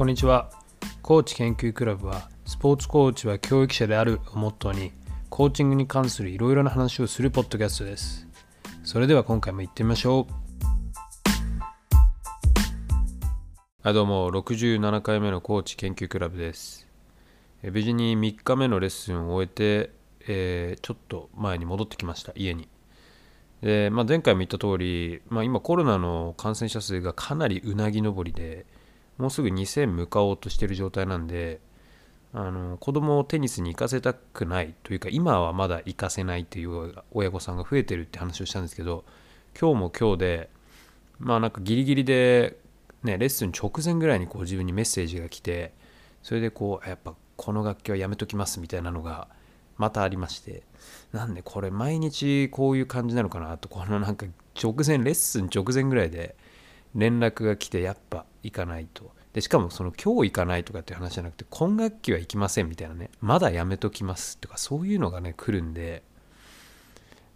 こんにちは。コーチ研究クラブはスポーツコーチは教育者であるをモットーにコーチングに関するいろいろな話をするポッドキャストです。それでは今回も行ってみましょう。はいどうも。67回目のコーチ研究クラブです。え無事に3日目のレッスンを終えて、えーちょっと前に戻ってきました。家に。で、まあ、前回も言った通り、まあ、今コロナの感染者数がかなりうなぎ登りでもうすぐ2000向かおうとしてる状態なんであの子供をテニスに行かせたくないというか今はまだ行かせないという親御さんが増えてるって話をしたんですけど今日も今日でまあなんかギリギリで、ね、レッスン直前ぐらいにこう自分にメッセージが来てそれでこうやっぱこの楽器はやめときますみたいなのがまたありましてなんでこれ毎日こういう感じなのかなとこのなんか直前レッスン直前ぐらいで連絡が来てやっぱ行かないと。でしかもその今日行かないとかっていう話じゃなくて今学期は行きませんみたいなね。まだやめときますとかそういうのがね来るんで。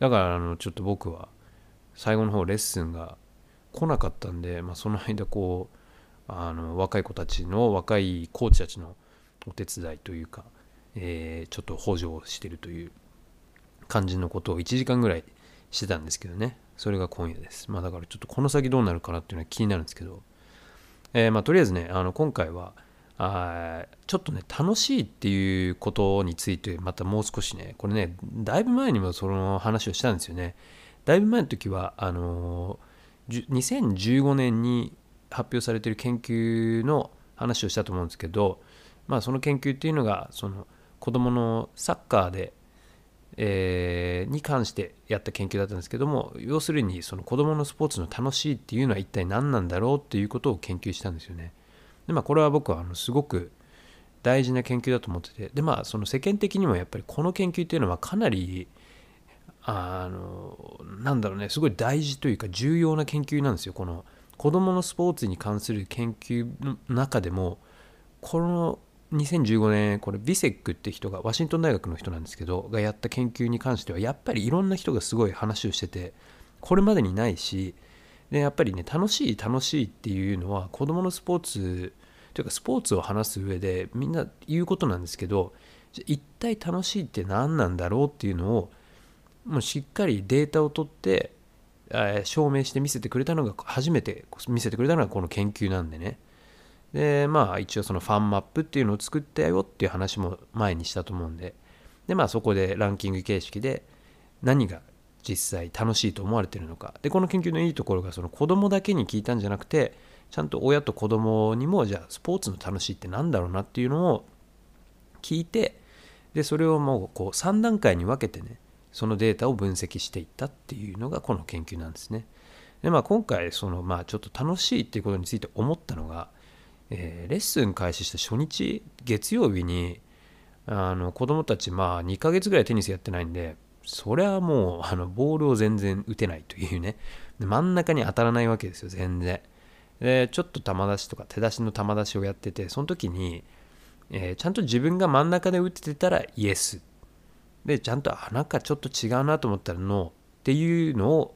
だからあのちょっと僕は最後の方レッスンが来なかったんで、まあ、その間こうあの若い子たちの若いコーチたちのお手伝いというか、えーちょっと補助をしてるという感じのことを1時間ぐらいしてたんですけどね。それが今夜です。まあだからちょっとこの先どうなるかなっていうのは気になるんですけど、えーまあとりあえずねあの今回はあちょっとね楽しいっていうことについてまたもう少しねこれねだいぶ前にもその話をしたんですよね。だいぶ前の時はあのー2015年に発表されてる研究の話をしたと思うんですけどまあその研究っていうのがその子どものサッカーでえーに関してやった研究だったんですけども要するにその子どものスポーツの楽しいっていうのは一体何なんだろうっていうことを研究したんですよね。でまあこれは僕はあのすごく大事な研究だと思っててでまあその世間的にもやっぱりこの研究っていうのはかなりあのなんだろうねすごい大事というか重要な研究なんですよこの子どものスポーツに関する研究の中でもこの2015年これビセックって人がワシントン大学の人なんですけどがやった研究に関してはやっぱりいろんな人がすごい話をしててこれまでにないしでやっぱりね楽しい楽しいっていうのは子どものスポーツというかスポーツを話す上でみんな言うことなんですけどじゃ一体楽しいって何なんだろうっていうのをもうしっかりデータを取って証明して見せてくれたのが初めて見せてくれたのがこの研究なんでね。でまあ一応そのファンマップっていうのを作ったよっていう話も前にしたと思うんででまあそこでランキング形式で何が実際楽しいと思われてるのかでこの研究のいいところがその子供だけに聞いたんじゃなくてちゃんと親と子供にもじゃあスポーツの楽しいって何だろうなっていうのを聞いてでそれをもうこう3段階に分けてねそのデータを分析していったっていうのがこの研究なんですね。でまあ今回そのまあちょっと楽しいっていうことについて思ったのが、えーレッスン開始した初日月曜日にあの子供たちまあ2ヶ月ぐらいテニスやってないんでそれはもう あのボールを全然打てないというね。真ん中に当たらないわけですよ全然。でちょっと球出しとか手出しの球出しをやっててその時に、えーちゃんと自分が真ん中で打っててたらイエス。でちゃんとあなんかちょっと違うなと思ったらノーっていうのを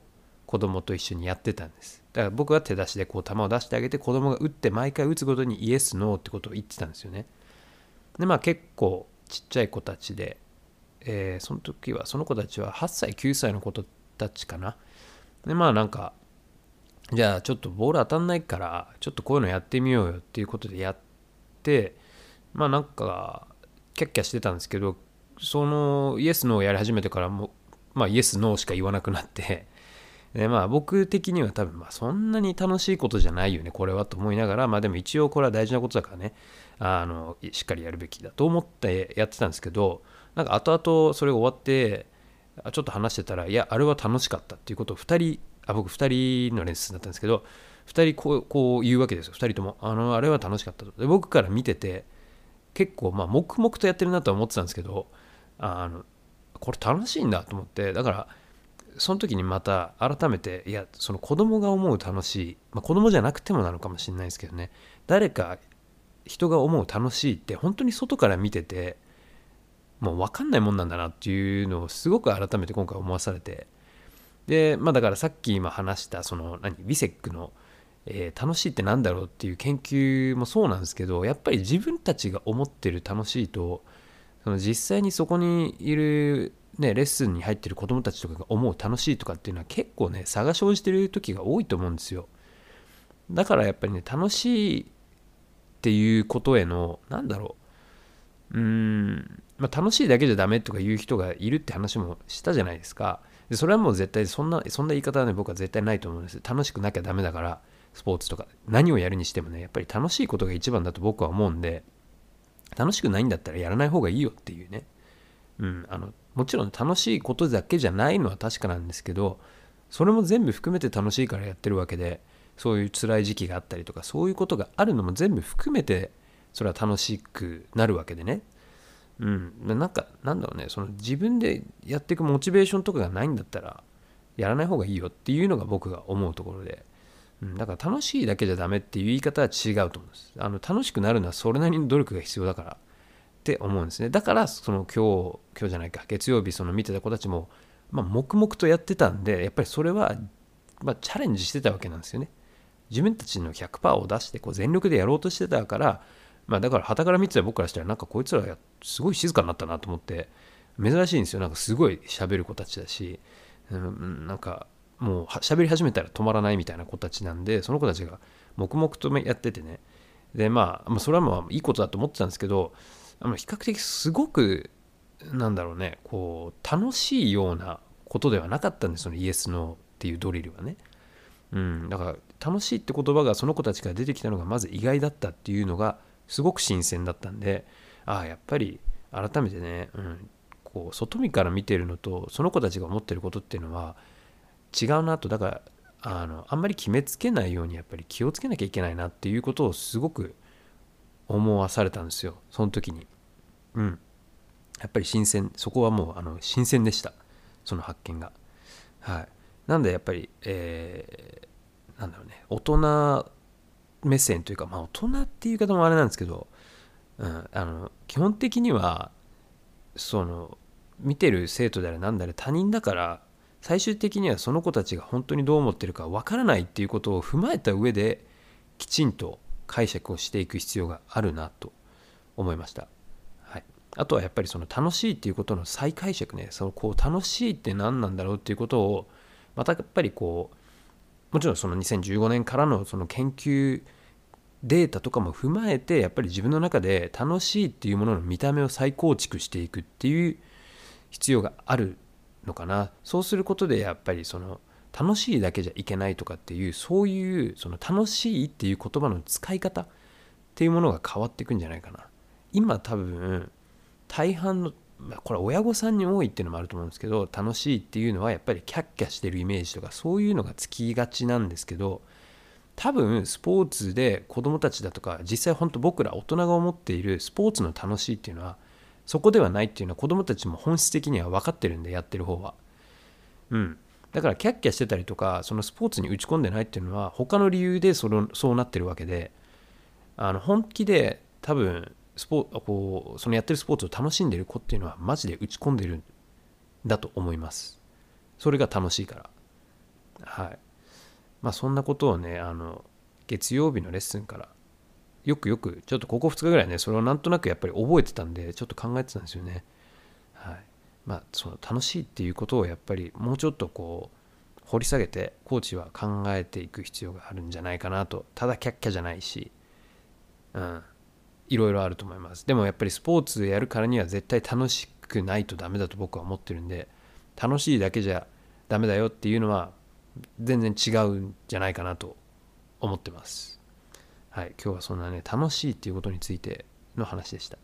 子供と一緒にやってたんです。だから僕は手出しでこう球を出してあげて子供が打って毎回打つごとにイエスノーってことを言ってたんですよね。でまあ結構ちっちゃい子たちで、えーその時はその子たちは8歳9歳の子たちかな。でまあなんかじゃあちょっとボール当たんないからちょっとこういうのやってみようよっていうことでやってまあなんかキャッキャしてたんですけどそのイエスノーをやり始めてからもまあイエスノーしか言わなくなってでまあ僕的には多分まあそんなに楽しいことじゃないよねこれはと思いながらまあでも一応これは大事なことだからねあのしっかりやるべきだと思ってやってたんですけどなんか後々それが終わってちょっと話してたらいやあれは楽しかったっていうことを2人あ僕2人のレッスンだったんですけど2人こうこう言うわけですよ。2人ともあのあれは楽しかったと。で僕から見てて結構まあ黙々とやってるなとは思ってたんですけどあのこれ楽しいんだと思ってだからその時にまた改めていやその子供が思う楽しい、まあ、子供じゃなくてもなのかもしれないですけどね。誰か人が思う楽しいって本当に外から見ててもう分かんないもんなんだなっていうのをすごく改めて今回思わされて。でまあだからさっき今話したその何ビセックの、えー、楽しいって何だろうっていう研究もそうなんですけどやっぱり自分たちが思ってる楽しいとその実際にそこにいる、ね、レッスンに入ってる子どもたちとかが思う楽しいとかっていうのは結構ね差が生じてる時が多いと思うんですよ。だからやっぱりね楽しいっていうことへのなんだろう。うーん、まあ、楽しいだけじゃダメとか言う人がいるって話もしたじゃないですか。でそれはもう絶対そんなそんな言い方はね僕は絶対ないと思うんです楽しくなきゃダメだからスポーツとか何をやるにしてもねやっぱり楽しいことが一番だと僕は思うんで楽しくないんだったらやらない方がいいよっていうね、うん、あのもちろん楽しいことだけじゃないのは確かなんですけどそれも全部含めて楽しいからやってるわけでそういう辛い時期があったりとかそういうことがあるのも全部含めてそれは楽しくなるわけでね。うん。なんかなんだろうね。その自分でやっていくモチベーションとかがないんだったらやらない方がいいよっていうのが僕が思うところで。うん、だから楽しいだけじゃダメっていう言い方は違うと思うんです。あの楽しくなるのはそれなりに努力が必要だから。って思うんですね。だからその今日、今日じゃないか、月曜日その見てた子たちも、まあ、黙々とやってたんで、やっぱりそれは、まあ、チャレンジしてたわけなんですよね。自分たちの100%を出してこう全力でやろうとしてたから、まあ、だから旗から見てた僕からしたらなんかこいつらすごい静かになったなと思って珍しいんですよなんかすごい喋る子たちだし、うん、なんかもう喋り始めたら止まらないみたいな子たちなんでその子たちが黙々とやっててねでまあ、まあ、それはまあいいことだと思ってたんですけどあの比較的すごくなんだろうねこう楽しいようなことではなかったんですそのイエス・ノーっていうドリルはね。うん、だから楽しいって言葉がその子たちから出てきたのがまず意外だったっていうのがすごく新鮮だったんでああやっぱり改めてね、うん、こう外見から見てるのとその子たちが思ってることっていうのは違うなとだからあのあんまり決めつけないようにやっぱり気をつけなきゃいけないなっていうことをすごく思わされたんですよ。その時に。うん。やっぱり新鮮。そこはもうあの新鮮でした。その発見が。はい。なんでやっぱりえー、なんだろうね。大人目線というかまあ大人っていう言い方もあれなんですけど、うん、あの基本的にはその見てる生徒であれ何だれ他人だから最終的にはその子たちが本当にどう思ってるかわからないっていうことを踏まえた上できちんと解釈をしていく必要があるなと思いました。はい、あとはやっぱりその楽しいっていうことの再解釈ね。そのこう楽しいって何なんだろうっていうことをまたやっぱりこうもちろんその2015年からのその研究データとかも踏まえてやっぱり自分の中で楽しいっていうものの見た目を再構築していくっていう必要があるのかな。そうすることでやっぱりその楽しいだけじゃいけないとかっていうそういうその楽しいっていう言葉の使い方っていうものが変わっていくんじゃないかな。今多分大半のこれ親御さんに多いっていうのもあると思うんですけど楽しいっていうのはやっぱりキャッキャしてるイメージとかそういうのがつきがちなんですけど多分スポーツで子供たちだとか実際本当僕ら大人が思っているスポーツの楽しいっていうのはそこではないっていうのは子供たちも本質的には分かってるんでやってる方は。うん。だからキャッキャしてたりとかそのスポーツに打ち込んでないっていうのは他の理由でそのそうなってるわけであの本気で多分スポこうそのやってるスポーツを楽しんでる子っていうのはマジで打ち込んでるんだと思います。それが楽しいから。はい。まあそんなことをねあの月曜日のレッスンからよくよくちょっとここ2日ぐらいねそれをなんとなくやっぱり覚えてたんでちょっと考えてたんですよね。まあその楽しいっていうことをやっぱりもうちょっとこう掘り下げてコーチは考えていく必要があるんじゃないかなと。ただキャッキャじゃないしうん。いろいろあると思います。でもやっぱりスポーツやるからには絶対楽しくないとダメだと僕は思ってるんで楽しいだけじゃダメだよっていうのは全然違うんじゃないかなと思ってます。はい、今日はそんなね、楽しいっていうことについての話でした。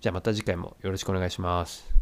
じゃあまた次回もよろしくお願いします。